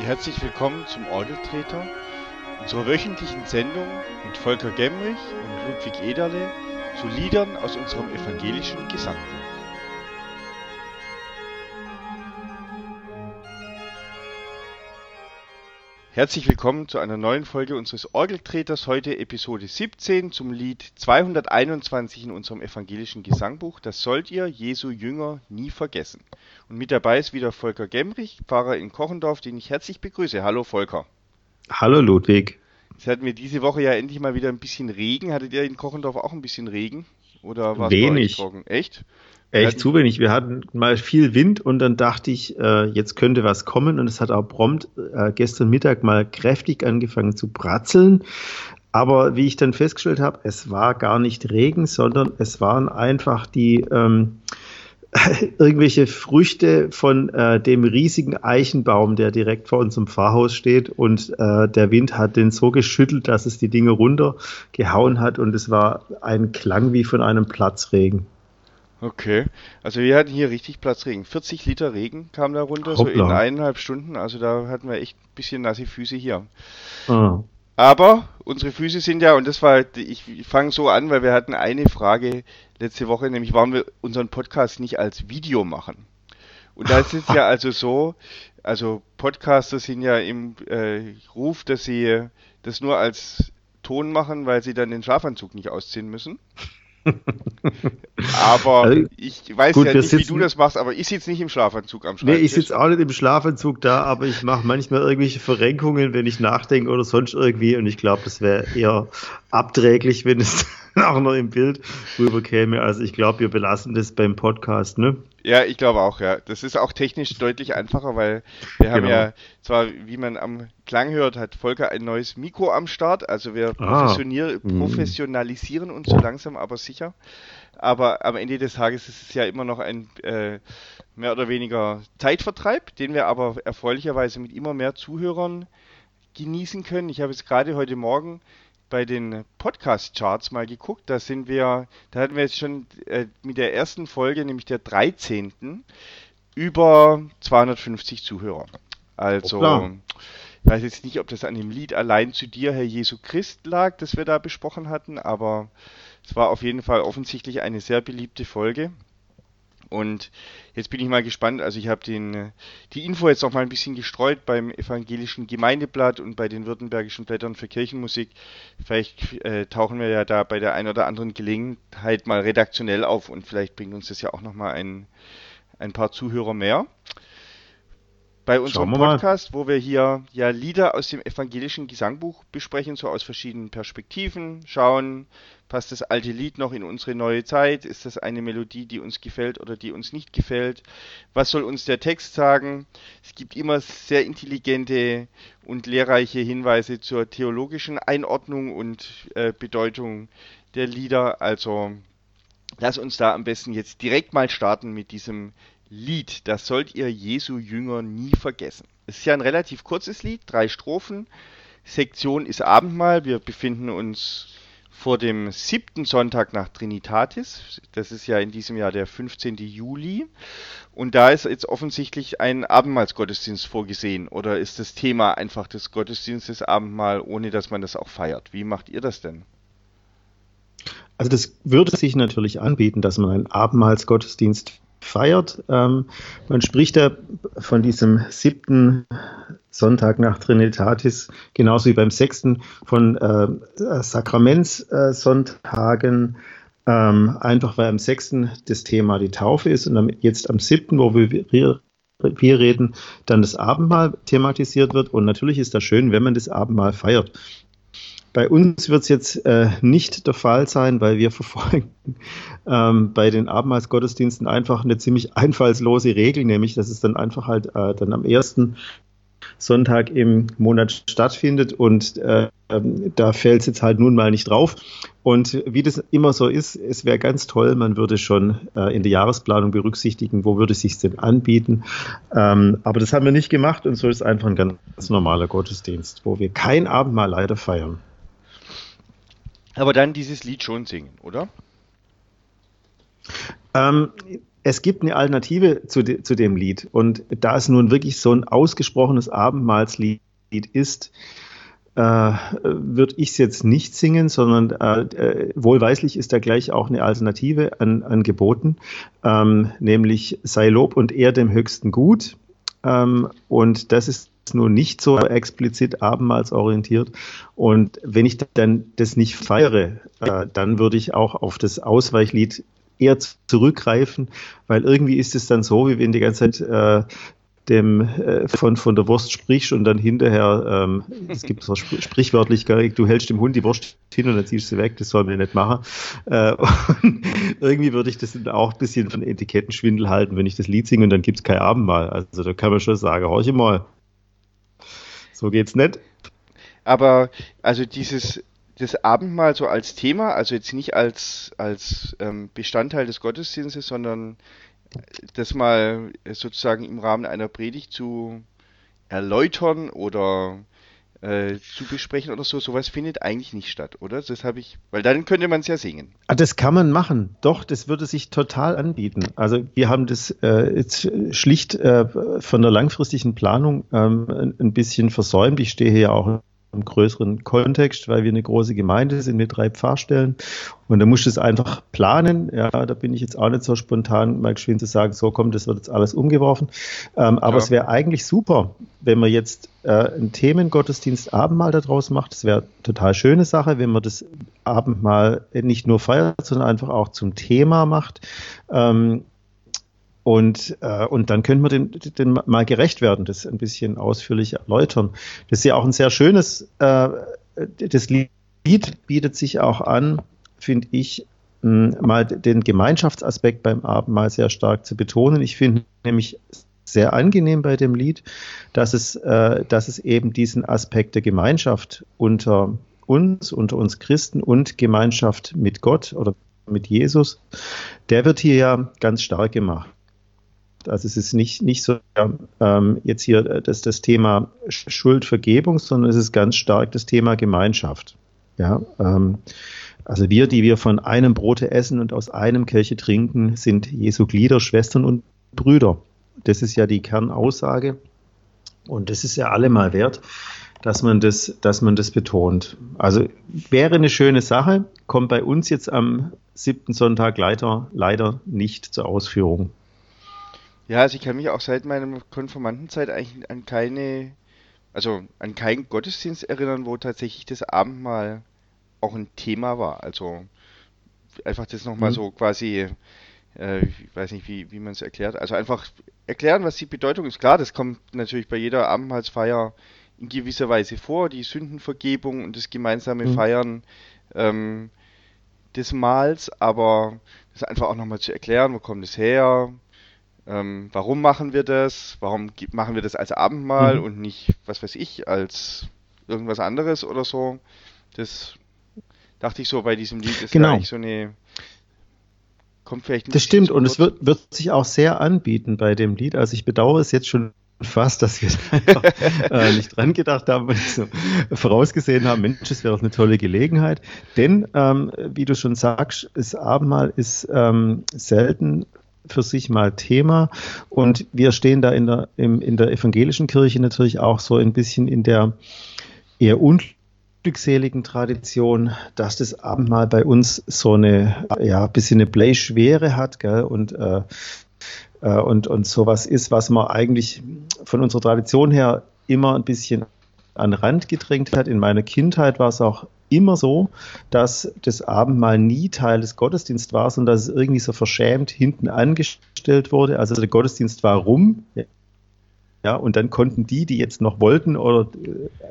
Herzlich willkommen zum Orgeltreter, unserer wöchentlichen Sendung mit Volker Gemrich und Ludwig Ederle zu Liedern aus unserem evangelischen Gesangbuch. Herzlich willkommen zu einer neuen Folge unseres Orgeltreters, heute Episode 17 zum Lied 221 in unserem evangelischen Gesangbuch. Das sollt ihr, Jesu Jünger, nie vergessen. Und mit dabei ist wieder Volker Gemrich, Pfarrer in Kochendorf, den ich herzlich begrüße. Hallo Volker. Hallo Ludwig. Jetzt hatten wir diese Woche ja endlich mal wieder ein bisschen Regen. Hattet ihr in Kochendorf auch ein bisschen Regen? Oder war es Wenig. trocken? Echt? Echt zu wenig. Wir hatten mal viel Wind und dann dachte ich, äh, jetzt könnte was kommen und es hat auch prompt äh, gestern Mittag mal kräftig angefangen zu bratzeln. Aber wie ich dann festgestellt habe, es war gar nicht Regen, sondern es waren einfach die ähm, irgendwelche Früchte von äh, dem riesigen Eichenbaum, der direkt vor unserem Pfarrhaus steht. Und äh, der Wind hat den so geschüttelt, dass es die Dinge runtergehauen hat und es war ein Klang wie von einem Platzregen. Okay, also wir hatten hier richtig Platzregen. 40 Liter Regen kam da runter, Hoppla. so in eineinhalb Stunden. Also da hatten wir echt ein bisschen nasse Füße hier. Ah. Aber unsere Füße sind ja, und das war, ich fange so an, weil wir hatten eine Frage letzte Woche, nämlich warum wir unseren Podcast nicht als Video machen. Und da ist es ja also so, also Podcaster sind ja im äh, Ruf, dass sie das nur als Ton machen, weil sie dann den Schlafanzug nicht ausziehen müssen. Aber also, ich weiß gut, ja nicht, wie du das machst, aber ich sitze nicht im Schlafanzug am Schreibtisch. Nee, ich sitze auch nicht im Schlafanzug da, aber ich mache manchmal irgendwelche Verrenkungen, wenn ich nachdenke oder sonst irgendwie und ich glaube, das wäre eher abträglich, wenn es auch noch im Bild rüberkäme. Also ich glaube, wir belassen das beim Podcast, ne? Ja, ich glaube auch, ja. Das ist auch technisch deutlich einfacher, weil wir genau. haben ja zwar, wie man am Klang hört, hat Volker ein neues Mikro am Start. Also wir ah. Mhm. professionalisieren uns so langsam, aber sicher. Aber am Ende des Tages ist es ja immer noch ein äh, mehr oder weniger Zeitvertreib, den wir aber erfreulicherweise mit immer mehr Zuhörern genießen können. Ich habe jetzt gerade heute Morgen bei den Podcast-Charts mal geguckt. Da sind wir, da hatten wir jetzt schon äh, mit der ersten Folge, nämlich der 13. über 250 Zuhörer. Also, oh, ich weiß jetzt nicht, ob das an dem Lied allein zu dir, Herr Jesu Christ, lag, das wir da besprochen hatten, aber es war auf jeden Fall offensichtlich eine sehr beliebte Folge. Und jetzt bin ich mal gespannt. Also ich habe den die Info jetzt auch mal ein bisschen gestreut beim evangelischen Gemeindeblatt und bei den württembergischen Blättern für Kirchenmusik. Vielleicht äh, tauchen wir ja da bei der einen oder anderen Gelegenheit mal redaktionell auf und vielleicht bringt uns das ja auch noch mal ein, ein paar Zuhörer mehr bei unserem Podcast, wo wir hier ja Lieder aus dem evangelischen Gesangbuch besprechen, so aus verschiedenen Perspektiven, schauen, passt das alte Lied noch in unsere neue Zeit, ist das eine Melodie, die uns gefällt oder die uns nicht gefällt, was soll uns der Text sagen. Es gibt immer sehr intelligente und lehrreiche Hinweise zur theologischen Einordnung und äh, Bedeutung der Lieder, also lass uns da am besten jetzt direkt mal starten mit diesem Lied, das sollt ihr Jesu Jünger nie vergessen. Es ist ja ein relativ kurzes Lied, drei Strophen. Sektion ist Abendmahl. Wir befinden uns vor dem siebten Sonntag nach Trinitatis. Das ist ja in diesem Jahr der 15. Juli. Und da ist jetzt offensichtlich ein Abendmahlsgottesdienst vorgesehen. Oder ist das Thema einfach des Gottesdienstes Abendmahl, ohne dass man das auch feiert? Wie macht ihr das denn? Also das würde sich natürlich anbieten, dass man einen Abendmahlsgottesdienst feiert. Ähm, man spricht da von diesem siebten Sonntag nach Trinitatis, genauso wie beim sechsten von äh, Sakramentssonntagen, ähm, einfach weil am sechsten das Thema die Taufe ist und jetzt am siebten, wo wir wir reden, dann das Abendmahl thematisiert wird. Und natürlich ist das schön, wenn man das Abendmahl feiert. Bei uns wird es jetzt äh, nicht der Fall sein, weil wir verfolgen ähm, bei den Abendmahlsgottesdiensten einfach eine ziemlich einfallslose Regel, nämlich dass es dann einfach halt äh, dann am ersten Sonntag im Monat stattfindet und äh, da fällt es jetzt halt nun mal nicht drauf. Und wie das immer so ist, es wäre ganz toll, man würde schon äh, in der Jahresplanung berücksichtigen, wo würde es sich denn anbieten. Ähm, aber das haben wir nicht gemacht und so ist einfach ein ganz normaler Gottesdienst, wo wir kein Abendmahl leider feiern. Aber dann dieses Lied schon singen, oder? Ähm, es gibt eine Alternative zu, de, zu dem Lied. Und da es nun wirklich so ein ausgesprochenes Abendmahlslied ist, äh, würde ich es jetzt nicht singen, sondern äh, äh, wohlweislich ist da gleich auch eine Alternative an, angeboten, ähm, nämlich sei Lob und Ehr dem Höchsten gut. Ähm, und das ist nun nicht so explizit abendmahlsorientiert. Und wenn ich dann das nicht feiere, äh, dann würde ich auch auf das Ausweichlied eher zurückgreifen, weil irgendwie ist es dann so, wie wenn die ganze Zeit äh, dem äh, von, von der Wurst sprichst und dann hinterher, ähm, es gibt so sprichwörtlich, du hältst dem Hund die Wurst hin und dann ziehst du sie weg, das soll man nicht machen. Äh, irgendwie würde ich das auch ein bisschen von Etikettenschwindel halten, wenn ich das Lied singe und dann gibt es kein Abendmahl. Also da kann man schon sagen, horche mal, so geht's nicht. Aber also dieses das Abendmahl so als Thema, also jetzt nicht als, als ähm, Bestandteil des Gottesdienstes, sondern das mal sozusagen im Rahmen einer Predigt zu erläutern oder äh, zu besprechen oder so, sowas findet eigentlich nicht statt, oder? Das habe ich, weil dann könnte man es ja singen. Ah, das kann man machen, doch, das würde sich total anbieten. Also wir haben das äh, jetzt schlicht äh, von der langfristigen Planung ähm, ein bisschen versäumt. Ich stehe hier auch im größeren Kontext, weil wir eine große Gemeinde sind mit drei Pfarrstellen. Und da musst du es einfach planen. Ja, da bin ich jetzt auch nicht so spontan, mal geschwind zu sagen, so kommt, das wird jetzt alles umgeworfen. Ähm, aber ja. es wäre eigentlich super, wenn man jetzt äh, einen Themengottesdienst Abendmahl daraus macht. Das wäre total schöne Sache, wenn man das Abendmahl nicht nur feiert, sondern einfach auch zum Thema macht. Ähm, und, äh, und dann könnte man dem, dem mal gerecht werden, das ein bisschen ausführlich erläutern. Das ist ja auch ein sehr schönes, äh, das Lied bietet sich auch an, finde ich, mal den Gemeinschaftsaspekt beim Abendmahl sehr stark zu betonen. Ich finde nämlich sehr angenehm bei dem Lied, dass es, äh, dass es eben diesen Aspekt der Gemeinschaft unter uns, unter uns Christen und Gemeinschaft mit Gott oder mit Jesus, der wird hier ja ganz stark gemacht. Also es ist nicht, nicht so ähm, jetzt hier das, das Thema Schuldvergebung, sondern es ist ganz stark das Thema Gemeinschaft. Ja, ähm, also wir, die wir von einem Brote essen und aus einem Kirche trinken, sind Jesu Glieder, Schwestern und Brüder. Das ist ja die Kernaussage. Und das ist ja allemal wert, dass man das, dass man das betont. Also wäre eine schöne Sache, kommt bei uns jetzt am siebten Sonntag leider, leider nicht zur Ausführung. Ja, also ich kann mich auch seit meiner Konformantenzeit eigentlich an keine, also an keinen Gottesdienst erinnern, wo tatsächlich das Abendmahl auch ein Thema war. Also einfach das nochmal mhm. so quasi, äh, ich weiß nicht, wie, wie man es erklärt. Also einfach erklären, was die Bedeutung ist. Klar, das kommt natürlich bei jeder Abendmahlsfeier in gewisser Weise vor, die Sündenvergebung und das gemeinsame mhm. Feiern ähm, des Mahls, aber das einfach auch nochmal zu erklären, wo kommt es her, ähm, warum machen wir das? Warum machen wir das als Abendmahl mhm. und nicht, was weiß ich, als irgendwas anderes oder so? Das dachte ich so bei diesem Lied ist genau. so eine kommt vielleicht nicht Das stimmt und es wird, wird sich auch sehr anbieten bei dem Lied. Also ich bedauere es jetzt schon fast, dass wir einfach, äh, nicht dran gedacht haben und so vorausgesehen haben, Mensch, das wäre doch eine tolle Gelegenheit. Denn, ähm, wie du schon sagst, das Abendmahl ist ähm, selten für sich mal Thema. Und wir stehen da in der, im, in der evangelischen Kirche natürlich auch so ein bisschen in der eher unglückseligen Tradition, dass das Abendmahl bei uns so eine, ja, bisschen eine Bleischwere hat, gell, und, äh, äh, und, und sowas ist, was man eigentlich von unserer Tradition her immer ein bisschen an Rand gedrängt hat. In meiner Kindheit war es auch immer so, dass das Abendmahl nie Teil des Gottesdienstes war, sondern dass es irgendwie so verschämt hinten angestellt wurde. Also der Gottesdienst war rum. Ja, und dann konnten die, die jetzt noch wollten oder,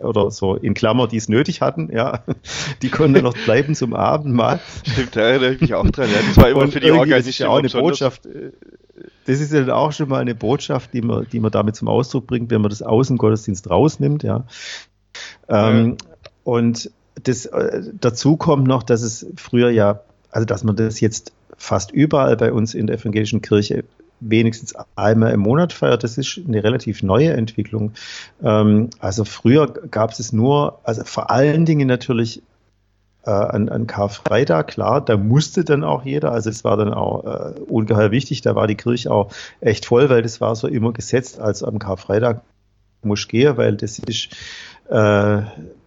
oder so in Klammer, die es nötig hatten, ja, die konnten noch bleiben zum Abendmahl. Stimmt, da erinnere ich mich auch dran. Ja, das war immer und für die Organisation. Das ist ja auch eine Botschaft. Das ist ja dann auch schon mal eine Botschaft, die man, die man damit zum Ausdruck bringt, wenn man das Außengottesdienst rausnimmt, ja. Ähm, ja. Und das, äh, dazu kommt noch, dass es früher ja, also dass man das jetzt fast überall bei uns in der evangelischen Kirche wenigstens einmal im Monat feiert. Das ist eine relativ neue Entwicklung. Ähm, also früher gab es nur, also vor allen Dingen natürlich äh, an, an Karfreitag, klar, da musste dann auch jeder, also es war dann auch äh, ungeheuer wichtig, da war die Kirche auch echt voll, weil das war so immer gesetzt, also am Karfreitag muss gehen, weil das ist, äh,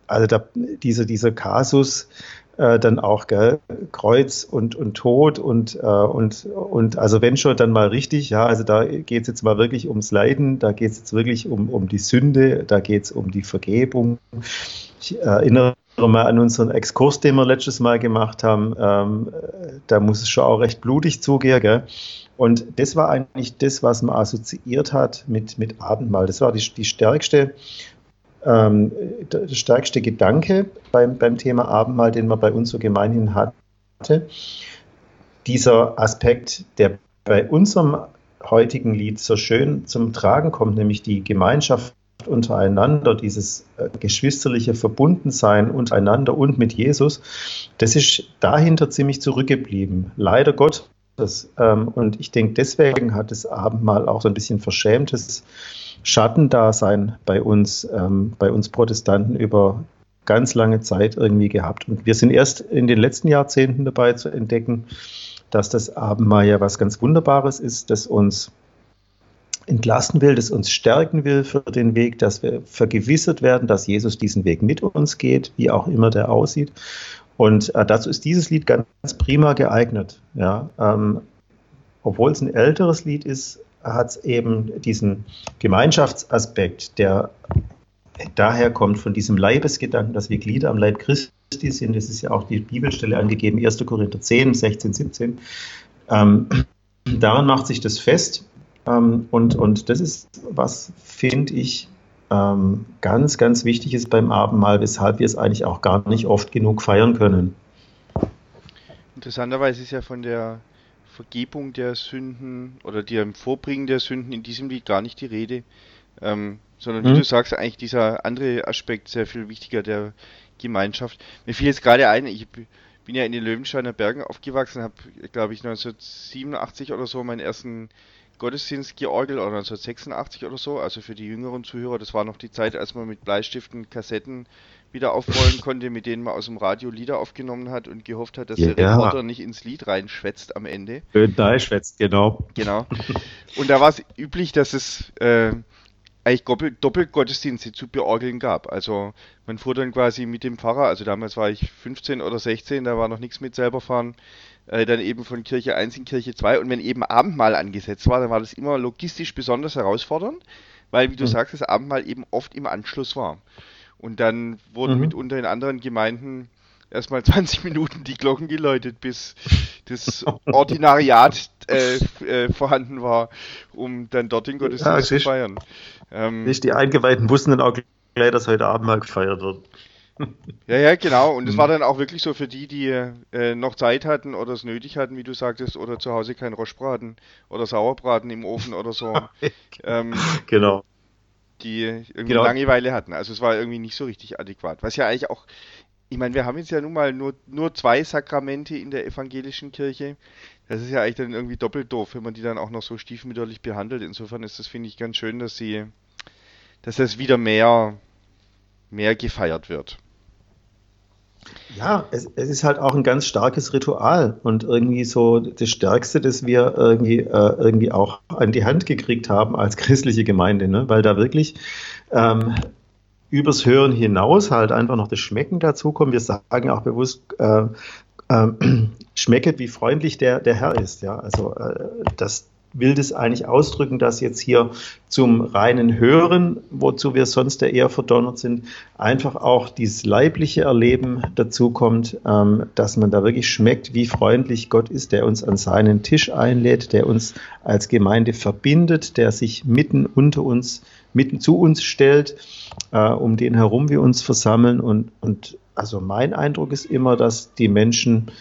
also da, dieser, dieser Kasus, äh, dann auch gell, Kreuz und, und Tod und, äh, und, und also wenn schon dann mal richtig, ja, also da geht es jetzt mal wirklich ums Leiden, da geht es jetzt wirklich um, um die Sünde, da geht es um die Vergebung. Ich erinnere mal an unseren Exkurs, den wir letztes Mal gemacht haben, ähm, da muss es schon auch recht blutig zugehen, gell? Und das war eigentlich das, was man assoziiert hat mit, mit Abendmahl. Das war die, die stärkste ähm, der stärkste Gedanke beim, beim Thema Abendmahl, den man bei uns so gemeinhin hatte. Dieser Aspekt, der bei unserem heutigen Lied so schön zum Tragen kommt, nämlich die Gemeinschaft untereinander, dieses äh, geschwisterliche Verbundensein untereinander und mit Jesus, das ist dahinter ziemlich zurückgeblieben. Leider Gottes. Ähm, und ich denke, deswegen hat das Abendmahl auch so ein bisschen verschämtes Schattendasein bei uns, ähm, bei uns Protestanten über ganz lange Zeit irgendwie gehabt. Und wir sind erst in den letzten Jahrzehnten dabei zu entdecken, dass das Abendmahl ja was ganz Wunderbares ist, das uns entlasten will, das uns stärken will für den Weg, dass wir vergewissert werden, dass Jesus diesen Weg mit uns geht, wie auch immer der aussieht. Und äh, dazu ist dieses Lied ganz prima geeignet. Ja, ähm, obwohl es ein älteres Lied ist, hat es eben diesen Gemeinschaftsaspekt, der daher kommt von diesem Leibesgedanken, dass wir Glieder am Leib Christi sind. Das ist ja auch die Bibelstelle angegeben, 1. Korinther 10, 16, 17. Ähm, daran macht sich das fest. Ähm, und, und das ist, was finde ich ähm, ganz, ganz wichtig ist beim Abendmahl, weshalb wir es eigentlich auch gar nicht oft genug feiern können. Interessanterweise ist ja von der Vergebung der Sünden oder dem Vorbringen der Sünden in diesem Lied gar nicht die Rede, ähm, sondern wie mhm. du sagst, eigentlich dieser andere Aspekt sehr viel wichtiger der Gemeinschaft. Mir fiel jetzt gerade ein, ich bin ja in den Löwensteiner Bergen aufgewachsen, habe, glaube ich, 1987 oder so meinen ersten Gottesdienst georgelt oder 1986 oder so, also für die jüngeren Zuhörer, das war noch die Zeit, als man mit Bleistiften Kassetten wieder aufrollen konnte, mit denen man aus dem Radio Lieder aufgenommen hat und gehofft hat, dass ja. der Reporter nicht ins Lied reinschwätzt am Ende. Schön da schwätzt, genau. Genau. Und da war es üblich, dass es äh, eigentlich Doppelgottesdienste zu beorgeln gab. Also man fuhr dann quasi mit dem Pfarrer, also damals war ich 15 oder 16, da war noch nichts mit selber fahren, äh, dann eben von Kirche 1 in Kirche 2 und wenn eben Abendmahl angesetzt war, dann war das immer logistisch besonders herausfordernd, weil wie du mhm. sagst, das Abendmahl eben oft im Anschluss war. Und dann wurden mhm. mitunter in anderen Gemeinden erstmal 20 Minuten die Glocken geläutet, bis das Ordinariat äh, äh, vorhanden war, um dann dort den Gottesdienst ja, zu feiern. Ähm, nicht die Eingeweihten wussten dann auch gleich, dass heute Abend mal gefeiert wird. Ja, ja, genau. Und es mhm. war dann auch wirklich so für die, die äh, noch Zeit hatten oder es nötig hatten, wie du sagtest, oder zu Hause kein Roschbraten oder Sauerbraten im Ofen oder so. ähm, genau die irgendwie genau. Langeweile hatten. Also es war irgendwie nicht so richtig adäquat. Was ja eigentlich auch, ich meine, wir haben jetzt ja nun mal nur, nur zwei Sakramente in der evangelischen Kirche. Das ist ja eigentlich dann irgendwie doppelt doof, wenn man die dann auch noch so stiefmütterlich behandelt. Insofern ist das, finde ich, ganz schön, dass sie, dass das wieder mehr, mehr gefeiert wird. Ja, es, es, ist halt auch ein ganz starkes Ritual und irgendwie so das Stärkste, das wir irgendwie, äh, irgendwie auch an die Hand gekriegt haben als christliche Gemeinde, ne? weil da wirklich ähm, übers Hören hinaus halt einfach noch das Schmecken dazukommt. Wir sagen auch bewusst, äh, äh, schmecket, wie freundlich der, der Herr ist. Ja, also äh, das, will das eigentlich ausdrücken, dass jetzt hier zum reinen Hören, wozu wir sonst ja eher verdonnert sind, einfach auch dieses leibliche Erleben dazu kommt, ähm, dass man da wirklich schmeckt, wie freundlich Gott ist, der uns an seinen Tisch einlädt, der uns als Gemeinde verbindet, der sich mitten unter uns, mitten zu uns stellt, äh, um den herum wir uns versammeln. Und, und also mein Eindruck ist immer, dass die Menschen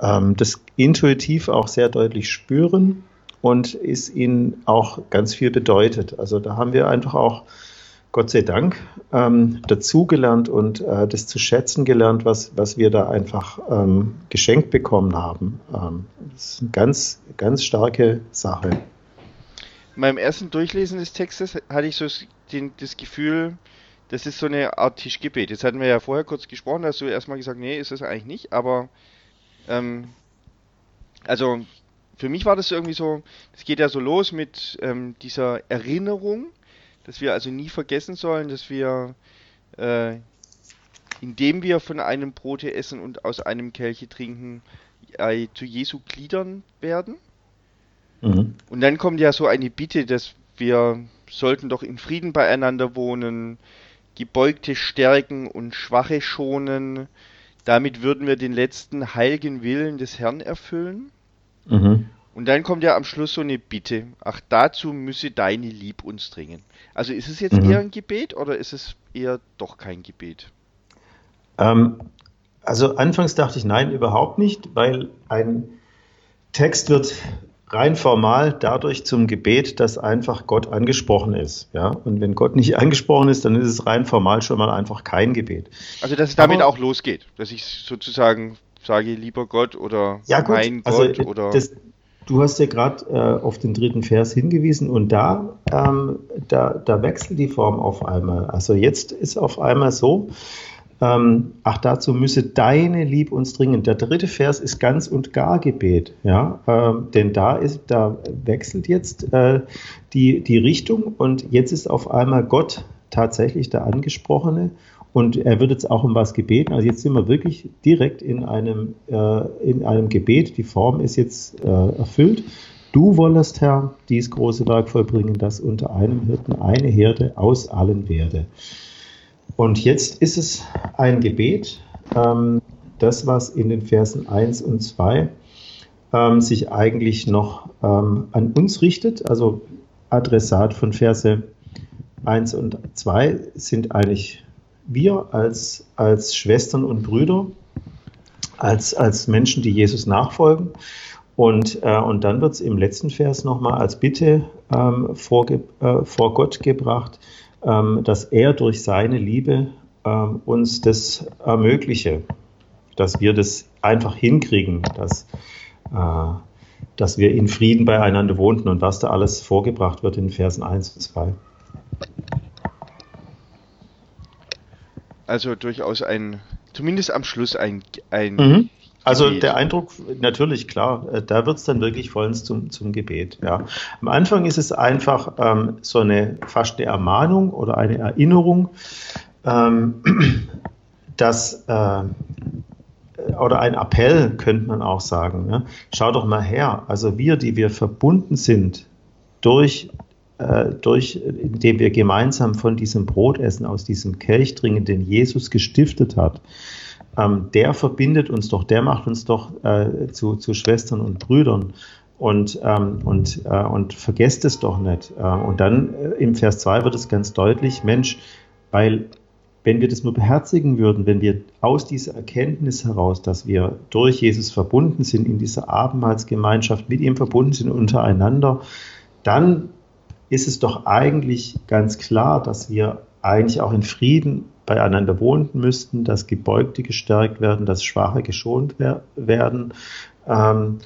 ähm, das intuitiv auch sehr deutlich spüren und es ihnen auch ganz viel bedeutet. Also da haben wir einfach auch, Gott sei Dank, ähm, dazugelernt und äh, das zu schätzen gelernt, was, was wir da einfach ähm, geschenkt bekommen haben. Ähm, das ist eine ganz, ganz starke Sache. In meinem ersten Durchlesen des Textes hatte ich so den, das Gefühl, das ist so eine Art Tischgebet. Jetzt hatten wir ja vorher kurz gesprochen, da hast du erstmal gesagt, nee, ist das eigentlich nicht, aber ähm, also für mich war das irgendwie so, es geht ja so los mit ähm, dieser Erinnerung, dass wir also nie vergessen sollen, dass wir, äh, indem wir von einem Brote essen und aus einem Kelche trinken, äh, zu Jesu Gliedern werden. Mhm. Und dann kommt ja so eine Bitte, dass wir sollten doch in Frieden beieinander wohnen, Gebeugte stärken und Schwache schonen. Damit würden wir den letzten heiligen Willen des Herrn erfüllen. Mhm. Und dann kommt ja am Schluss so eine Bitte. Ach, dazu müsse deine Lieb uns dringen. Also ist es jetzt mhm. eher ein Gebet oder ist es eher doch kein Gebet? Ähm, also anfangs dachte ich nein, überhaupt nicht, weil ein Text wird rein formal dadurch zum Gebet, dass einfach Gott angesprochen ist. Ja? Und wenn Gott nicht angesprochen ist, dann ist es rein formal schon mal einfach kein Gebet. Also dass es damit Aber, auch losgeht, dass ich sozusagen sage, lieber Gott oder ja, gut, mein also Gott oder. Das, du hast ja gerade äh, auf den dritten Vers hingewiesen und da, ähm, da, da wechselt die Form auf einmal. Also jetzt ist auf einmal so, ähm, ach, dazu müsse deine Lieb uns dringen. Der dritte Vers ist ganz und gar Gebet, ja, ähm, denn da ist, da wechselt jetzt äh, die, die Richtung und jetzt ist auf einmal Gott tatsächlich der Angesprochene und er wird jetzt auch um was gebeten. Also jetzt sind wir wirklich direkt in einem, äh, in einem Gebet. Die Form ist jetzt äh, erfüllt. Du wollest, Herr, dies große Werk vollbringen, dass unter einem Hirten eine Herde aus allen werde. Und jetzt ist es ein Gebet, ähm, das, was in den Versen 1 und 2 ähm, sich eigentlich noch ähm, an uns richtet. Also Adressat von Verse 1 und 2 sind eigentlich wir als, als Schwestern und Brüder, als, als Menschen, die Jesus nachfolgen. Und, äh, und dann wird es im letzten Vers nochmal als Bitte ähm, vor, äh, vor Gott gebracht, ähm, dass er durch seine Liebe ähm, uns das ermögliche, dass wir das einfach hinkriegen, dass, äh, dass wir in Frieden beieinander wohnten und was da alles vorgebracht wird in Versen 1 und 2. Also durchaus ein, zumindest am Schluss ein, ein mhm. Also der Eindruck, natürlich, klar, äh, da wird es dann wirklich vollends zum, zum Gebet. Ja. Am Anfang ist es einfach ähm, so eine fast eine Ermahnung oder eine Erinnerung, ähm, dass äh, oder ein Appell könnte man auch sagen. Ne? Schau doch mal her. Also wir, die wir verbunden sind durch durch, indem wir gemeinsam von diesem Brot essen, aus diesem Kelch trinken, den Jesus gestiftet hat, ähm, der verbindet uns doch, der macht uns doch äh, zu, zu Schwestern und Brüdern. Und, ähm, und, äh, und vergesst es doch nicht. Äh, und dann äh, im Vers 2 wird es ganz deutlich, Mensch, weil wenn wir das nur beherzigen würden, wenn wir aus dieser Erkenntnis heraus, dass wir durch Jesus verbunden sind, in dieser Abendmahlsgemeinschaft mit ihm verbunden sind untereinander, dann ist es doch eigentlich ganz klar, dass wir eigentlich auch in Frieden beieinander wohnen müssten, dass Gebeugte gestärkt werden, dass Schwache geschont wer werden. Ähm,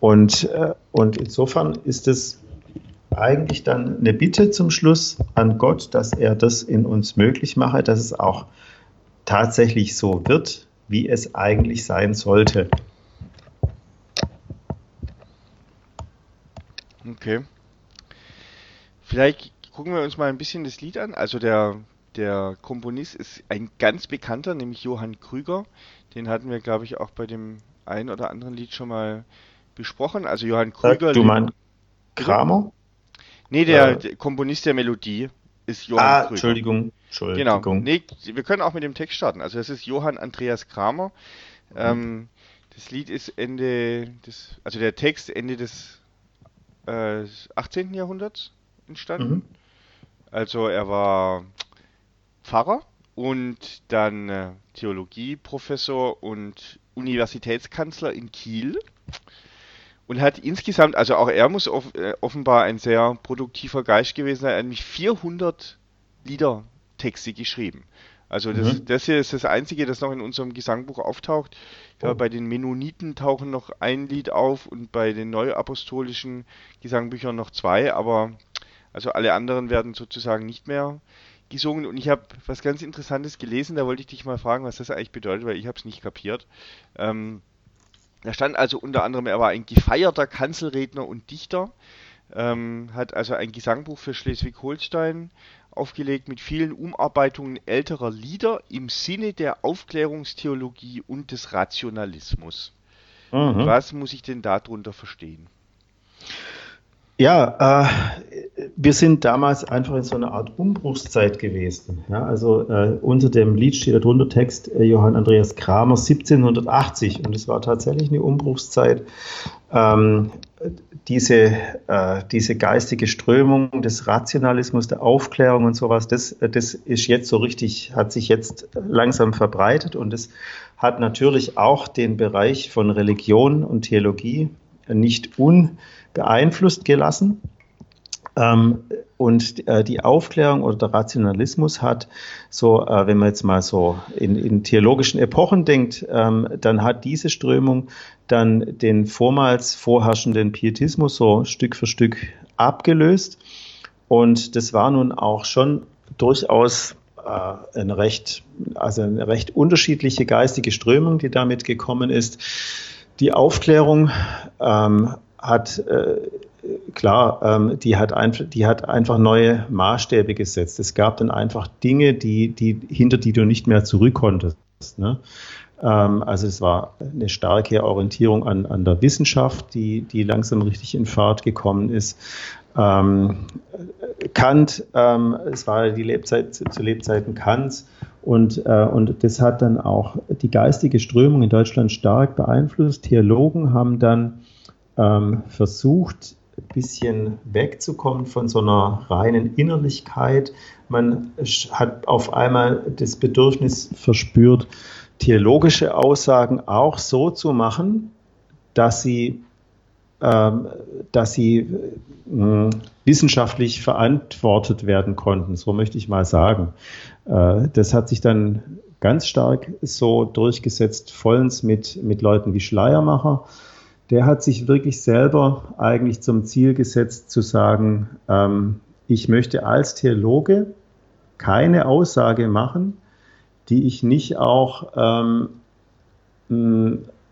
und, äh, und insofern ist es eigentlich dann eine Bitte zum Schluss an Gott, dass er das in uns möglich mache, dass es auch tatsächlich so wird, wie es eigentlich sein sollte. Okay. Vielleicht gucken wir uns mal ein bisschen das Lied an. Also der der Komponist ist ein ganz bekannter, nämlich Johann Krüger. Den hatten wir, glaube ich, auch bei dem einen oder anderen Lied schon mal besprochen. Also Johann Krüger. Du meinst Kramer? Nee, der, der, Komponist der Melodie ist Johann ah, Krüger. Entschuldigung. Entschuldigung. Genau. Nee, wir können auch mit dem Text starten. Also das ist Johann Andreas Kramer. Mhm. Ähm, das Lied ist Ende des, also der Text Ende des äh, 18. Jahrhunderts entstanden. Mhm. Also er war Pfarrer und dann äh, Theologieprofessor und Universitätskanzler in Kiel und hat insgesamt, also auch er muss äh, offenbar ein sehr produktiver Geist gewesen sein, nämlich 400 Liedertexte geschrieben. Also das, mhm. das hier ist das Einzige, das noch in unserem Gesangbuch auftaucht. Ja, oh. Bei den Mennoniten tauchen noch ein Lied auf und bei den neuapostolischen Gesangbüchern noch zwei, aber also alle anderen werden sozusagen nicht mehr gesungen und ich habe was ganz Interessantes gelesen, da wollte ich dich mal fragen, was das eigentlich bedeutet, weil ich habe es nicht kapiert. Ähm, da stand also unter anderem, er war ein gefeierter Kanzelredner und Dichter, ähm, hat also ein Gesangbuch für Schleswig-Holstein aufgelegt mit vielen Umarbeitungen älterer Lieder im Sinne der Aufklärungstheologie und des Rationalismus. Mhm. Was muss ich denn darunter verstehen? Ja, äh, wir sind damals einfach in so einer Art Umbruchszeit gewesen. Ja, also äh, unter dem Lied steht der drunter Text äh, Johann Andreas Kramer 1780 und es war tatsächlich eine Umbruchszeit. Ähm, diese, äh, diese geistige Strömung des Rationalismus, der Aufklärung und sowas, das, das ist jetzt so richtig, hat sich jetzt langsam verbreitet und es hat natürlich auch den Bereich von Religion und Theologie nicht un beeinflusst gelassen. Ähm, und äh, die Aufklärung oder der Rationalismus hat so, äh, wenn man jetzt mal so in, in theologischen Epochen denkt, ähm, dann hat diese Strömung dann den vormals vorherrschenden Pietismus so Stück für Stück abgelöst. Und das war nun auch schon durchaus äh, eine recht, also eine recht unterschiedliche geistige Strömung, die damit gekommen ist. Die Aufklärung ähm, hat äh, klar, ähm, die, hat die hat einfach neue Maßstäbe gesetzt. Es gab dann einfach Dinge, die, die, hinter die du nicht mehr zurück konntest. Ne? Ähm, also es war eine starke Orientierung an, an der Wissenschaft, die, die langsam richtig in Fahrt gekommen ist. Ähm, Kant, ähm, es war die Lebzeit zu Lebzeiten Kants und, äh, und das hat dann auch die geistige Strömung in Deutschland stark beeinflusst. Theologen haben dann ähm, versucht, ein bisschen wegzukommen von so einer reinen Innerlichkeit. Man hat auf einmal das Bedürfnis verspürt, theologische Aussagen auch so zu machen, dass sie, ähm, dass sie äh, wissenschaftlich verantwortet werden konnten. So möchte ich mal sagen. Äh, das hat sich dann ganz stark so durchgesetzt, vollends mit, mit Leuten wie Schleiermacher der hat sich wirklich selber eigentlich zum Ziel gesetzt zu sagen, ähm, ich möchte als Theologe keine Aussage machen, die ich nicht auch ähm,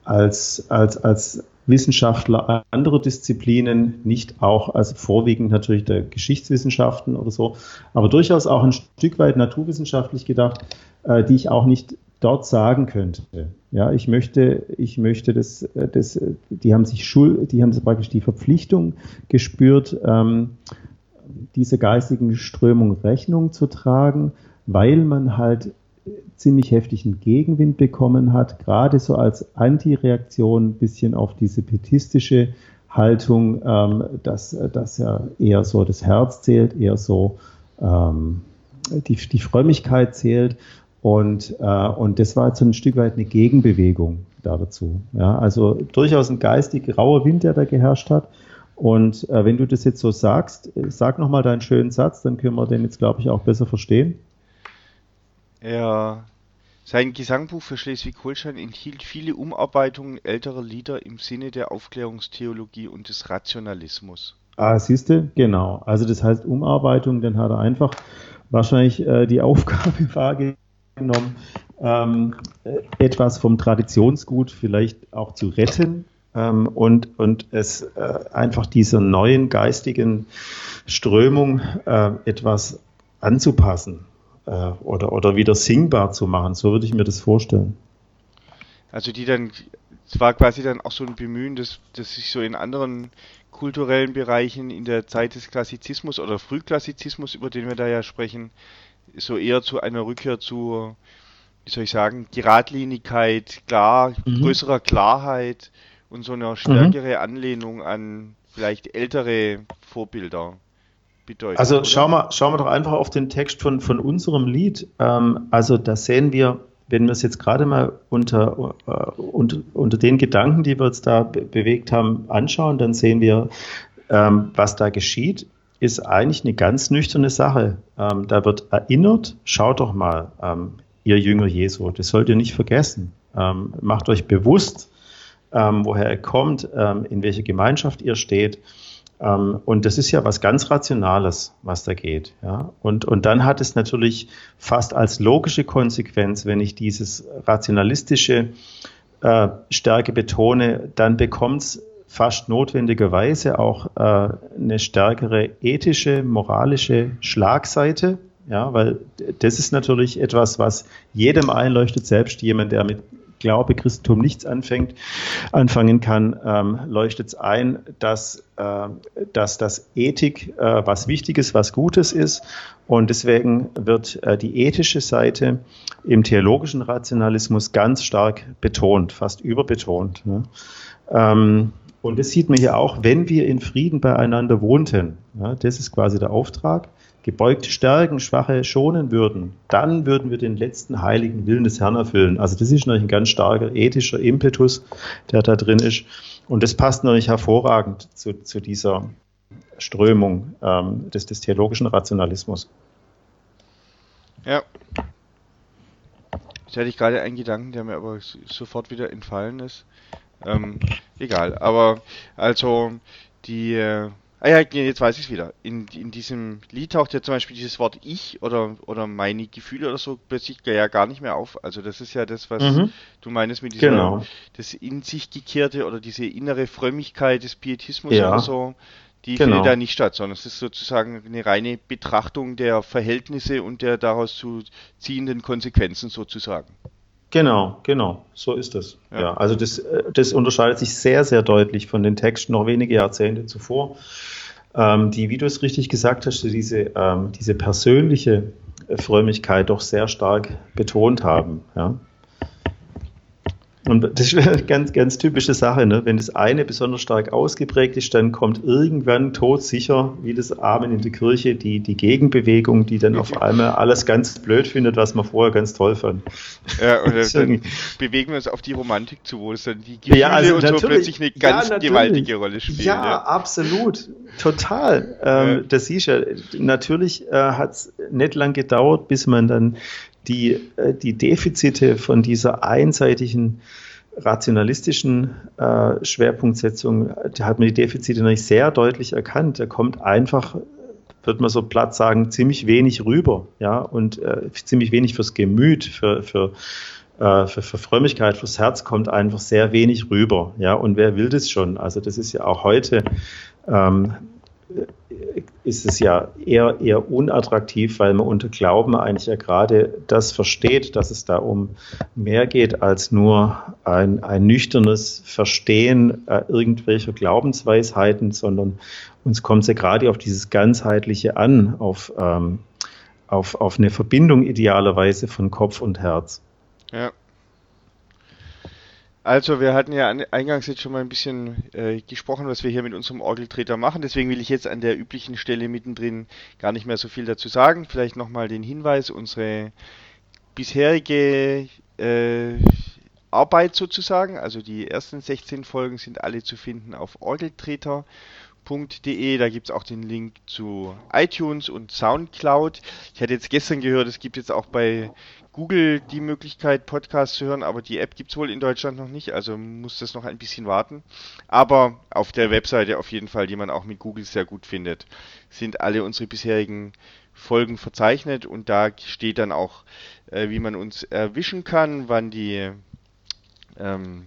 als, als, als Wissenschaftler anderer Disziplinen, nicht auch, also vorwiegend natürlich der Geschichtswissenschaften oder so, aber durchaus auch ein Stück weit naturwissenschaftlich gedacht, äh, die ich auch nicht dort sagen könnte. Ja, ich möchte, ich möchte das, das, die haben sich Schul, die haben praktisch die Verpflichtung gespürt, ähm, dieser geistigen Strömung Rechnung zu tragen, weil man halt ziemlich heftigen Gegenwind bekommen hat, gerade so als Antireaktion ein bisschen auf diese pietistische Haltung, ähm, dass, dass ja eher so das Herz zählt, eher so ähm, die, die Frömmigkeit zählt und, äh, und das war jetzt so ein Stück weit eine Gegenbewegung dazu. Ja, also durchaus ein geistig rauer Wind, der da geherrscht hat. Und äh, wenn du das jetzt so sagst, sag nochmal deinen schönen Satz, dann können wir den jetzt, glaube ich, auch besser verstehen. Ja, sein Gesangbuch für Schleswig-Holstein enthielt viele Umarbeitungen älterer Lieder im Sinne der Aufklärungstheologie und des Rationalismus. Ah, siehst du? Genau. Also das heißt Umarbeitung, dann hat er einfach wahrscheinlich äh, die Aufgabe wahrgenommen, genommen, ähm, etwas vom Traditionsgut vielleicht auch zu retten ähm, und, und es äh, einfach dieser neuen geistigen Strömung äh, etwas anzupassen äh, oder, oder wieder singbar zu machen. So würde ich mir das vorstellen. Also die dann, es war quasi dann auch so ein Bemühen, dass, dass sich so in anderen kulturellen Bereichen in der Zeit des Klassizismus oder Frühklassizismus, über den wir da ja sprechen, so eher zu einer Rückkehr zu, wie soll ich sagen, Geradlinigkeit, klar, mhm. größerer Klarheit und so eine stärkere mhm. Anlehnung an vielleicht ältere Vorbilder bedeutet. Also schauen wir, schauen wir doch einfach auf den Text von, von unserem Lied. Ähm, also da sehen wir, wenn wir es jetzt gerade mal unter, äh, unter, unter den Gedanken, die wir uns da be bewegt haben, anschauen, dann sehen wir, ähm, was da geschieht ist eigentlich eine ganz nüchterne Sache. Ähm, da wird erinnert, schaut doch mal, ähm, ihr Jünger Jesu, das sollt ihr nicht vergessen. Ähm, macht euch bewusst, ähm, woher er kommt, ähm, in welcher Gemeinschaft ihr steht. Ähm, und das ist ja was ganz Rationales, was da geht. Ja? Und, und dann hat es natürlich fast als logische Konsequenz, wenn ich dieses rationalistische äh, Stärke betone, dann bekommt es fast notwendigerweise auch äh, eine stärkere ethische, moralische Schlagseite. Ja, weil das ist natürlich etwas, was jedem einleuchtet, selbst jemand, der mit Glaube, Christentum nichts anfängt, anfangen kann, ähm, leuchtet es ein, dass, äh, dass das Ethik äh, was Wichtiges, was Gutes ist. Und deswegen wird äh, die ethische Seite im theologischen Rationalismus ganz stark betont, fast überbetont. Ne? Ähm, und das sieht man hier auch, wenn wir in Frieden beieinander wohnten. Ja, das ist quasi der Auftrag gebeugte stärken, schwache schonen würden, dann würden wir den letzten heiligen Willen des Herrn erfüllen. Also das ist natürlich ein ganz starker ethischer Impetus, der da drin ist. Und das passt natürlich hervorragend zu, zu dieser Strömung ähm, des, des theologischen Rationalismus. Ja. Jetzt hatte ich gerade einen Gedanken, der mir aber sofort wieder entfallen ist. Ähm, egal, aber also die äh, Ah ja, jetzt weiß ich es wieder. In, in diesem Lied taucht ja zum Beispiel dieses Wort ich oder, oder meine Gefühle oder so plötzlich ja gar nicht mehr auf. Also das ist ja das, was mhm. du meinst mit dieser, genau. das in sich gekehrte oder diese innere Frömmigkeit des Pietismus ja. oder so, die genau. findet da nicht statt, sondern es ist sozusagen eine reine Betrachtung der Verhältnisse und der daraus zu ziehenden Konsequenzen sozusagen. Genau, genau, so ist es. Ja. ja. also das, das unterscheidet sich sehr, sehr deutlich von den Texten noch wenige Jahrzehnte zuvor, ähm, die, wie du es richtig gesagt hast, diese, ähm, diese persönliche Frömmigkeit doch sehr stark betont haben. Ja. Und das ist eine ganz, ganz typische Sache. Ne? Wenn das eine besonders stark ausgeprägt ist, dann kommt irgendwann todsicher, wie das Amen in der Kirche, die, die Gegenbewegung, die dann auf einmal alles ganz blöd findet, was man vorher ganz toll fand. Ja, dann bewegen wir uns auf die Romantik zu, wo es dann die Gefühle ja, also und so plötzlich eine ganz ja, gewaltige Rolle spielen. Ja, ja. absolut. Total. Ähm, Das siehst ja. Natürlich äh, hat es nicht lang gedauert, bis man dann die, äh, die Defizite von dieser einseitigen rationalistischen äh, Schwerpunktsetzung, da hat man die Defizite natürlich sehr deutlich erkannt. Da kommt einfach, wird man so platt sagen, ziemlich wenig rüber, ja, und äh, ziemlich wenig fürs Gemüt, für, für, äh, für, für Frömmigkeit, fürs Herz kommt einfach sehr wenig rüber, ja, und wer will das schon? Also das ist ja auch heute ähm, ist es ja eher, eher unattraktiv, weil man unter Glauben eigentlich ja gerade das versteht, dass es da um mehr geht als nur ein, ein nüchternes Verstehen äh, irgendwelcher Glaubensweisheiten, sondern uns kommt es ja gerade auf dieses Ganzheitliche an, auf, ähm, auf, auf eine Verbindung idealerweise von Kopf und Herz. Ja. Also, wir hatten ja eingangs jetzt schon mal ein bisschen äh, gesprochen, was wir hier mit unserem Orgeltreter machen. Deswegen will ich jetzt an der üblichen Stelle mittendrin gar nicht mehr so viel dazu sagen. Vielleicht nochmal den Hinweis, unsere bisherige äh, Arbeit sozusagen, also die ersten 16 Folgen sind alle zu finden auf orgeltreter.de. Da gibt es auch den Link zu iTunes und Soundcloud. Ich hatte jetzt gestern gehört, es gibt jetzt auch bei Google die Möglichkeit, Podcasts zu hören, aber die App gibt es wohl in Deutschland noch nicht, also muss das noch ein bisschen warten. Aber auf der Webseite auf jeden Fall, die man auch mit Google sehr gut findet, sind alle unsere bisherigen Folgen verzeichnet und da steht dann auch, äh, wie man uns erwischen kann, wann die, ähm,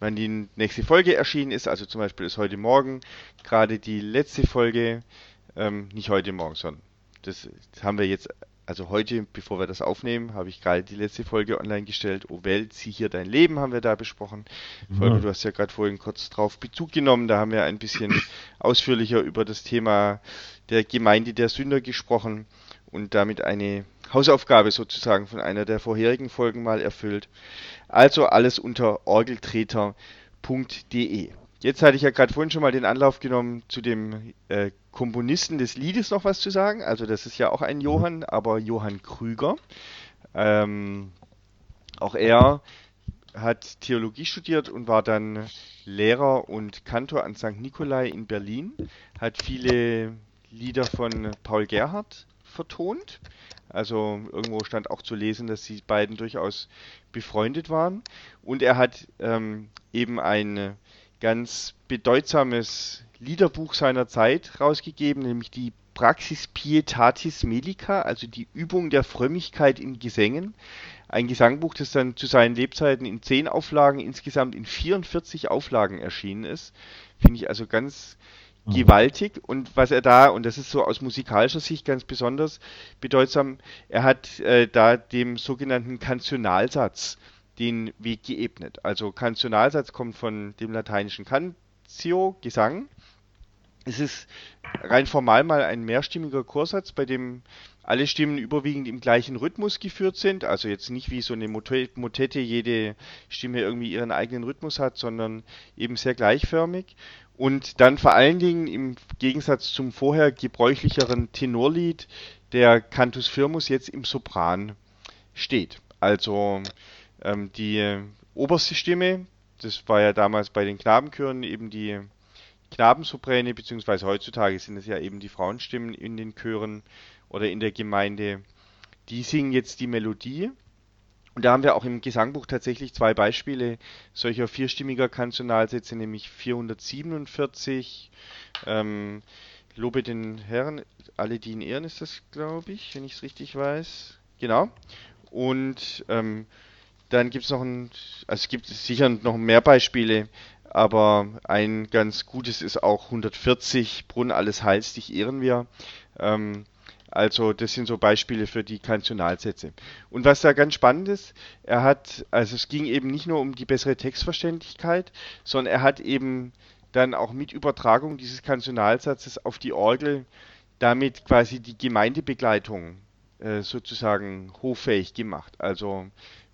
wann die nächste Folge erschienen ist. Also zum Beispiel ist heute Morgen gerade die letzte Folge, ähm, nicht heute Morgen, sondern das haben wir jetzt also heute, bevor wir das aufnehmen, habe ich gerade die letzte Folge online gestellt. Oh Welt, sieh hier dein Leben, haben wir da besprochen. Mhm. Folge, du hast ja gerade vorhin kurz drauf Bezug genommen. Da haben wir ein bisschen ausführlicher über das Thema der Gemeinde der Sünder gesprochen und damit eine Hausaufgabe sozusagen von einer der vorherigen Folgen mal erfüllt. Also alles unter orgeltreter.de. Jetzt hatte ich ja gerade vorhin schon mal den Anlauf genommen, zu dem äh, Komponisten des Liedes noch was zu sagen. Also das ist ja auch ein Johann, aber Johann Krüger. Ähm, auch er hat Theologie studiert und war dann Lehrer und Kantor an St. Nikolai in Berlin. Hat viele Lieder von Paul Gerhardt vertont. Also irgendwo stand auch zu lesen, dass die beiden durchaus befreundet waren. Und er hat ähm, eben ein ganz bedeutsames Liederbuch seiner Zeit rausgegeben, nämlich die Praxis Pietatis Melica, also die Übung der Frömmigkeit in Gesängen. Ein Gesangbuch, das dann zu seinen Lebzeiten in zehn Auflagen, insgesamt in 44 Auflagen erschienen ist. Finde ich also ganz mhm. gewaltig. Und was er da, und das ist so aus musikalischer Sicht ganz besonders bedeutsam, er hat äh, da dem sogenannten Kantionalsatz den Weg geebnet. Also Kantionalsatz kommt von dem lateinischen Cantio, Gesang. Es ist rein formal mal ein mehrstimmiger Chorsatz, bei dem alle Stimmen überwiegend im gleichen Rhythmus geführt sind. Also jetzt nicht wie so eine Motette jede Stimme irgendwie ihren eigenen Rhythmus hat, sondern eben sehr gleichförmig. Und dann vor allen Dingen im Gegensatz zum vorher gebräuchlicheren Tenorlied der Cantus Firmus jetzt im Sopran steht. Also ähm, die oberste Stimme, das war ja damals bei den Knabenchören eben die Knabensopräne, beziehungsweise heutzutage sind es ja eben die Frauenstimmen in den Chören oder in der Gemeinde, die singen jetzt die Melodie. Und da haben wir auch im Gesangbuch tatsächlich zwei Beispiele solcher vierstimmiger Kanzonalsätze, nämlich 447, ähm, Lobe den Herrn, alle die ihn ehren ist das, glaube ich, wenn ich es richtig weiß. Genau. Und ähm, dann gibt es noch ein, also es gibt sicher noch mehr Beispiele, aber ein ganz gutes ist auch 140, Brunn alles Heils, dich ehren wir. Ähm, also das sind so Beispiele für die Kantionalsätze. Und was da ganz spannend ist, er hat, also es ging eben nicht nur um die bessere Textverständlichkeit, sondern er hat eben dann auch mit Übertragung dieses Kantionalsatzes auf die Orgel damit quasi die Gemeindebegleitung äh, sozusagen hoffähig gemacht. Also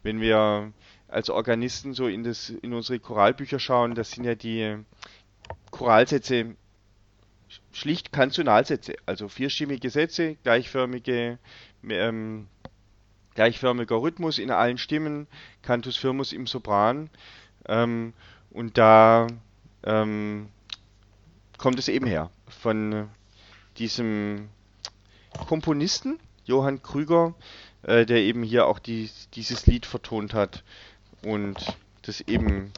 wenn wir als Organisten so in, das, in unsere Choralbücher schauen, das sind ja die Choralsätze schlicht Kanzonalsätze, also vierstimmige Sätze, gleichförmige, ähm, gleichförmiger Rhythmus in allen Stimmen, Cantus firmus im Sopran. Ähm, und da ähm, kommt es eben her von diesem Komponisten, Johann Krüger, äh, der eben hier auch die, dieses Lied vertont hat und das eben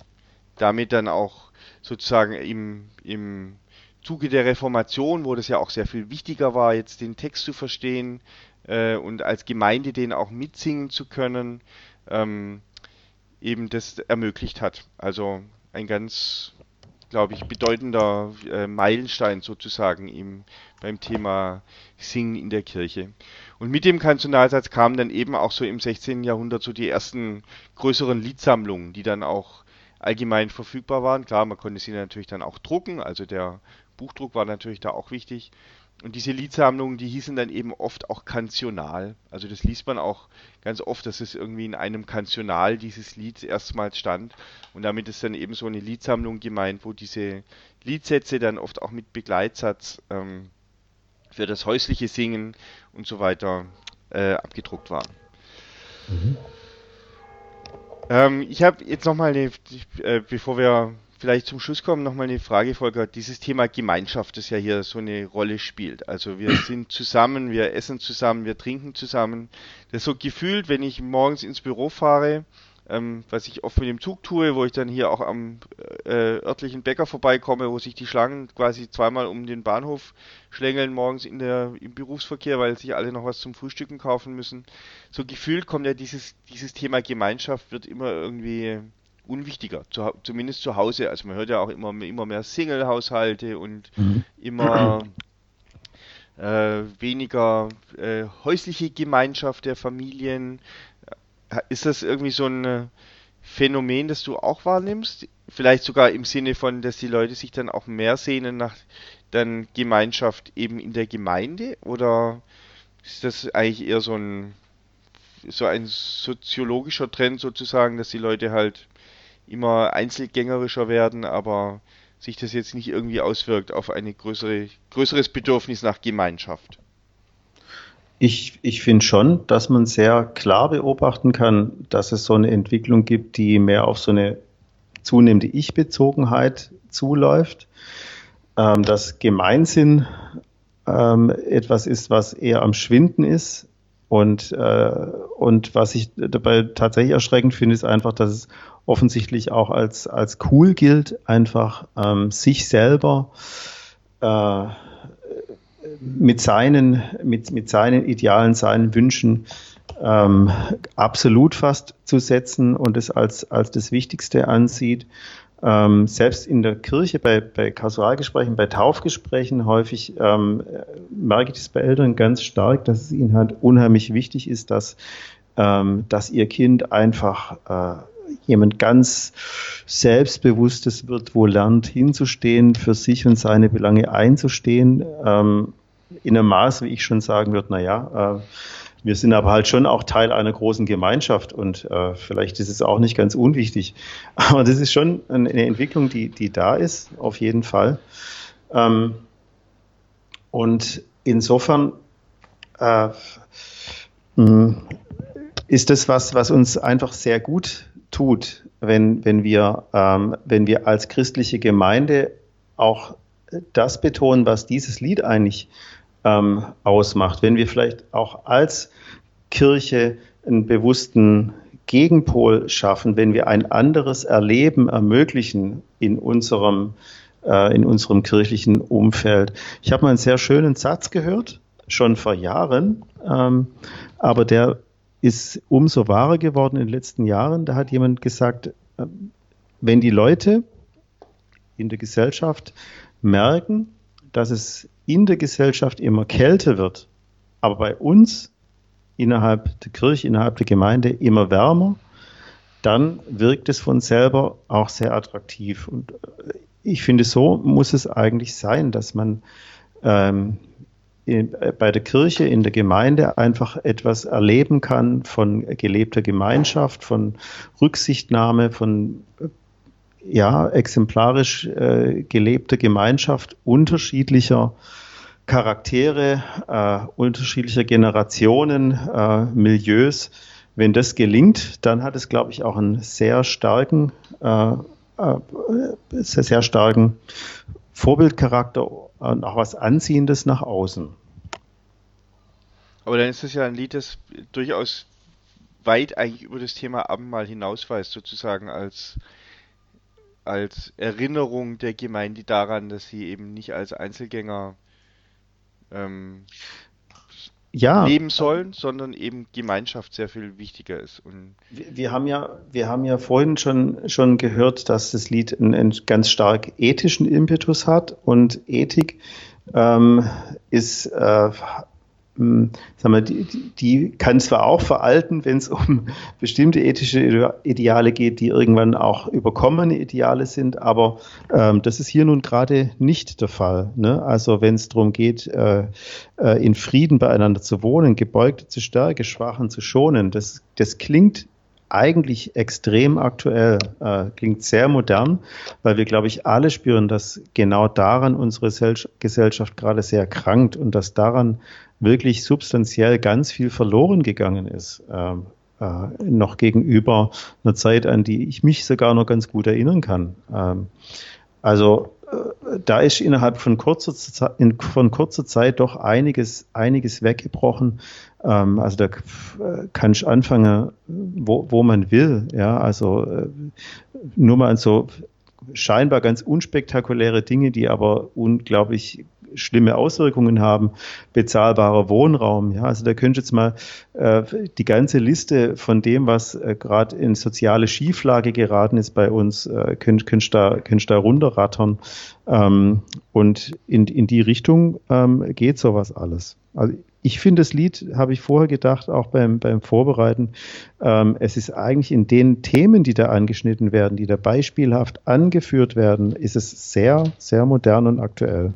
damit dann auch sozusagen im, im Zuge der Reformation, wo das ja auch sehr viel wichtiger war, jetzt den Text zu verstehen äh, und als Gemeinde den auch mitsingen zu können, ähm, eben das ermöglicht hat. Also ein ganz, glaube ich, bedeutender äh, Meilenstein sozusagen im, beim Thema Singen in der Kirche. Und mit dem Kanzonalsatz kamen dann eben auch so im 16. Jahrhundert so die ersten größeren Liedsammlungen, die dann auch allgemein verfügbar waren. Klar, man konnte sie natürlich dann auch drucken, also der Buchdruck war natürlich da auch wichtig. Und diese Liedsammlungen, die hießen dann eben oft auch Kantional. Also das liest man auch ganz oft, dass es irgendwie in einem Kantional dieses Lied erstmals stand. Und damit ist dann eben so eine Liedsammlung gemeint, wo diese Liedsätze dann oft auch mit Begleitsatz ähm, für das häusliche Singen und so weiter äh, abgedruckt waren. Mhm. Ähm, ich habe jetzt nochmal eine, äh, bevor wir vielleicht zum Schluss kommen, nochmal eine Frage, Volker. Dieses Thema Gemeinschaft, das ja hier so eine Rolle spielt. Also wir sind zusammen, wir essen zusammen, wir trinken zusammen. Das ist so gefühlt, wenn ich morgens ins Büro fahre, ähm, was ich oft mit dem Zug tue, wo ich dann hier auch am äh, örtlichen Bäcker vorbeikomme, wo sich die Schlangen quasi zweimal um den Bahnhof schlängeln morgens in der, im Berufsverkehr, weil sich alle noch was zum Frühstücken kaufen müssen. So gefühlt kommt ja dieses, dieses Thema Gemeinschaft wird immer irgendwie unwichtiger, zu, zumindest zu Hause. Also man hört ja auch immer, immer mehr Single-Haushalte und mhm. immer äh, weniger äh, häusliche Gemeinschaft der Familien. Ist das irgendwie so ein äh, Phänomen, das du auch wahrnimmst? Vielleicht sogar im Sinne von, dass die Leute sich dann auch mehr sehnen nach dann Gemeinschaft eben in der Gemeinde? Oder ist das eigentlich eher so ein so ein soziologischer Trend sozusagen, dass die Leute halt immer einzelgängerischer werden, aber sich das jetzt nicht irgendwie auswirkt auf ein größere, größeres Bedürfnis nach Gemeinschaft. Ich, ich finde schon, dass man sehr klar beobachten kann, dass es so eine Entwicklung gibt, die mehr auf so eine zunehmende Ich-Bezogenheit zuläuft, ähm, dass Gemeinsinn ähm, etwas ist, was eher am Schwinden ist. Und, äh, und was ich dabei tatsächlich erschreckend finde, ist einfach, dass es offensichtlich auch als, als cool gilt, einfach ähm, sich selber äh, mit, seinen, mit, mit seinen Idealen, seinen Wünschen ähm, absolut fast zu setzen und es als, als das Wichtigste ansieht. Ähm, selbst in der Kirche, bei, bei Kasualgesprächen, bei Taufgesprächen häufig ähm, merke ich das bei Eltern ganz stark, dass es ihnen halt unheimlich wichtig ist, dass, ähm, dass ihr Kind einfach äh, jemand ganz Selbstbewusstes wird, wo lernt hinzustehen, für sich und seine Belange einzustehen, ähm, in einem Maß, wie ich schon sagen würde, naja, äh, wir sind aber halt schon auch Teil einer großen Gemeinschaft und äh, vielleicht ist es auch nicht ganz unwichtig. Aber das ist schon eine Entwicklung, die, die da ist, auf jeden Fall. Ähm, und insofern äh, ist das was, was uns einfach sehr gut tut, wenn, wenn, wir, ähm, wenn wir als christliche Gemeinde auch das betonen, was dieses Lied eigentlich ähm, ausmacht. Wenn wir vielleicht auch als Kirche einen bewussten Gegenpol schaffen, wenn wir ein anderes Erleben ermöglichen in unserem, äh, in unserem kirchlichen Umfeld. Ich habe mal einen sehr schönen Satz gehört, schon vor Jahren, ähm, aber der ist umso wahrer geworden in den letzten Jahren. Da hat jemand gesagt, äh, wenn die Leute in der Gesellschaft merken, dass es in der Gesellschaft immer kälter wird, aber bei uns innerhalb der Kirche, innerhalb der Gemeinde immer wärmer, dann wirkt es von selber auch sehr attraktiv. Und äh, ich finde, so muss es eigentlich sein, dass man ähm, in, äh, bei der Kirche, in der Gemeinde einfach etwas erleben kann von gelebter Gemeinschaft, von Rücksichtnahme, von äh, ja, exemplarisch äh, gelebter Gemeinschaft unterschiedlicher Charaktere, äh, unterschiedlicher Generationen, äh, Milieus. Wenn das gelingt, dann hat es, glaube ich, auch einen sehr starken, äh, sehr, sehr starken Vorbildcharakter und auch was Anziehendes nach außen. Aber dann ist es ja ein Lied, das durchaus weit eigentlich über das Thema Abendmahl hinausweist, sozusagen als, als Erinnerung der Gemeinde daran, dass sie eben nicht als Einzelgänger ähm, ja. leben sollen, sondern eben Gemeinschaft sehr viel wichtiger ist. Und wir, wir, haben ja, wir haben ja vorhin schon, schon gehört, dass das Lied einen, einen ganz stark ethischen Impetus hat und Ethik ähm, ist äh, sagen wir, die, die kann zwar auch veralten, wenn es um bestimmte ethische Ideale geht, die irgendwann auch überkommene Ideale sind, aber ähm, das ist hier nun gerade nicht der Fall. Ne? Also wenn es darum geht, äh, äh, in Frieden beieinander zu wohnen, Gebeugte zu stärken, Schwachen zu schonen, das, das klingt eigentlich extrem aktuell, äh, klingt sehr modern, weil wir, glaube ich, alle spüren, dass genau daran unsere Gesellschaft gerade sehr krankt und dass daran wirklich substanziell ganz viel verloren gegangen ist. Ähm, äh, noch gegenüber einer Zeit, an die ich mich sogar noch ganz gut erinnern kann. Ähm, also äh, da ist innerhalb von kurzer, Zeit, von kurzer Zeit doch einiges, einiges weggebrochen. Ähm, also da äh, kann ich anfangen, wo, wo man will. Ja, also äh, nur mal so scheinbar ganz unspektakuläre Dinge, die aber unglaublich schlimme Auswirkungen haben. Bezahlbarer Wohnraum, ja, also da könnt ihr jetzt mal äh, die ganze Liste von dem, was äh, gerade in soziale Schieflage geraten ist bei uns, äh, könnt, könnt, da, könnt da runterrattern. Ähm, und in, in die Richtung ähm, geht sowas alles. Also ich finde das Lied, habe ich vorher gedacht, auch beim, beim Vorbereiten, ähm, es ist eigentlich in den Themen, die da angeschnitten werden, die da beispielhaft angeführt werden, ist es sehr, sehr modern und aktuell.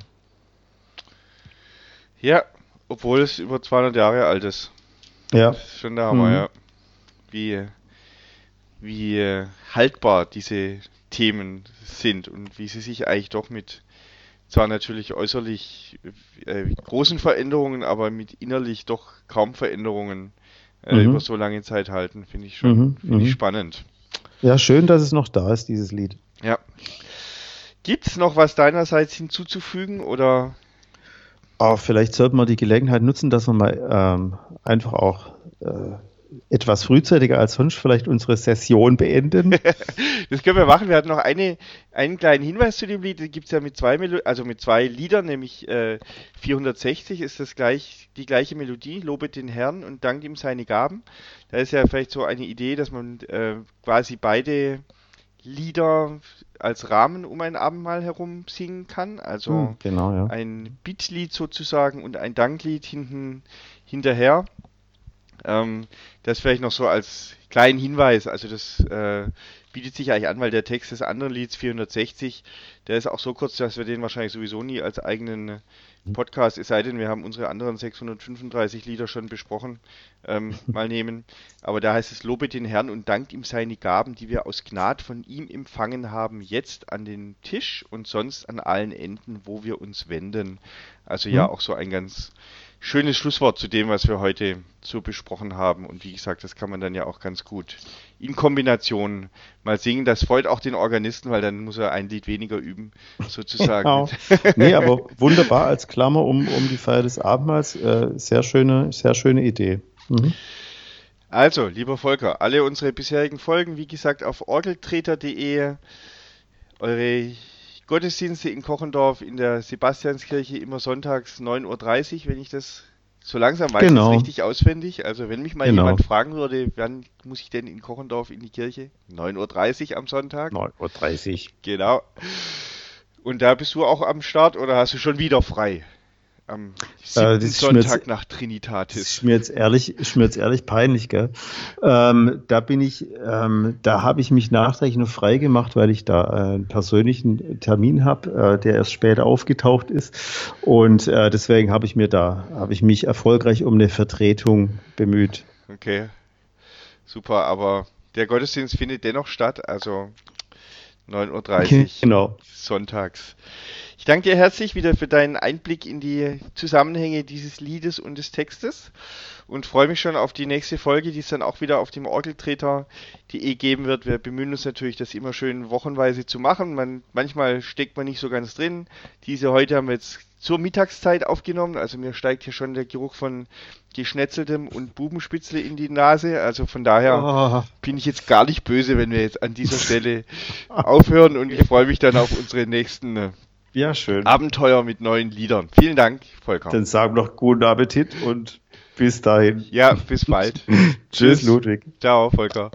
Ja, obwohl es über 200 Jahre alt ist. Ja. Das ist schon der Hammer, mhm. ja. Wie, wie äh, haltbar diese Themen sind und wie sie sich eigentlich doch mit zwar natürlich äußerlich äh, großen Veränderungen, aber mit innerlich doch kaum Veränderungen äh, mhm. über so lange Zeit halten, finde ich schon mhm. find ich mhm. spannend. Ja, schön, dass es noch da ist, dieses Lied. Ja. Gibt es noch was deinerseits hinzuzufügen oder Aber vielleicht sollte man die Gelegenheit nutzen, dass wir mal ähm, einfach auch äh, etwas frühzeitiger als sonst vielleicht unsere Session beenden. das können wir machen. Wir hatten noch eine, einen kleinen Hinweis zu dem Lied. Das gibt es ja mit zwei, Melo also mit zwei Liedern, nämlich äh, 460 ist das gleich, die gleiche Melodie, Lobet den Herrn und dankt ihm seine Gaben. Da ist ja vielleicht so eine Idee, dass man äh, quasi beide Lieder als Rahmen um ein Abendmahl herum singen kann. Also hm, genau, ja. ein Bittlied sozusagen und ein Danklied hinten hinterher. Ähm, das vielleicht noch so als kleinen Hinweis. Also das äh, bietet sich eigentlich an, weil der Text des anderen Lieds 460, der ist auch so kurz, dass wir den wahrscheinlich sowieso nie als eigenen mhm. Podcast, es sei denn, wir haben unsere anderen 635 Lieder schon besprochen, ähm, mal nehmen. Aber da heißt es, lobe den Herrn und dankt ihm seine Gaben, die wir aus Gnad von ihm empfangen haben, jetzt an den Tisch und sonst an allen Enden, wo wir uns wenden. Also ja, mhm. auch so ein ganz schönes Schlusswort zu dem, was wir heute so besprochen haben. Und wie gesagt, das kann man dann ja auch ganz gut in Kombination mal singen. Das freut auch den Organisten, weil dann muss er ein Lied weniger üben, sozusagen. Genau. nee, aber wunderbar als Klammer um, um die Feier des Abendmahls. Äh, sehr schöne, sehr schöne Idee. Mhm. Also, lieber Volker, alle unsere bisherigen Folgen, wie gesagt, auf orgeltreter.de. Eure Gottesdienste in Kochendorf in der Sebastianskirche immer sonntags 9.30 Uhr, wenn ich das so langsam weiß, genau. das richtig auswendig. Also wenn mich mal genau. jemand fragen würde, wann muss ich denn in Kochendorf in die Kirche? 9.30 Uhr am Sonntag. 9.30 Uhr. Genau. Und da bist du auch am Start oder hast du schon wieder frei? Am äh, Sonntag jetzt, nach Trinitatis. Ist mir jetzt ehrlich, ist mir jetzt ehrlich peinlich, gell? Ähm, da bin ich, ähm, da habe ich mich nachträglich noch frei gemacht, weil ich da äh, einen persönlichen Termin habe, äh, der erst später aufgetaucht ist. Und äh, deswegen habe ich mir da, habe ich mich erfolgreich um eine Vertretung bemüht. Okay. Super, aber der Gottesdienst findet dennoch statt, also 9.30 Uhr okay, genau. sonntags. Ich danke dir herzlich wieder für deinen Einblick in die Zusammenhänge dieses Liedes und des Textes und freue mich schon auf die nächste Folge, die es dann auch wieder auf dem Orgeltreter.de geben wird. Wir bemühen uns natürlich, das immer schön wochenweise zu machen. Man, manchmal steckt man nicht so ganz drin. Diese heute haben wir jetzt zur Mittagszeit aufgenommen. Also mir steigt hier schon der Geruch von Geschnetzeltem und Bubenspitzle in die Nase. Also von daher oh. bin ich jetzt gar nicht böse, wenn wir jetzt an dieser Stelle aufhören und ich freue mich dann auf unsere nächsten äh, ja, schön. Abenteuer mit neuen Liedern. Vielen Dank, Volker. Dann sagen wir noch guten Appetit und bis dahin. Ja, bis bald. Tschüss, Ludwig. Ciao, Volker.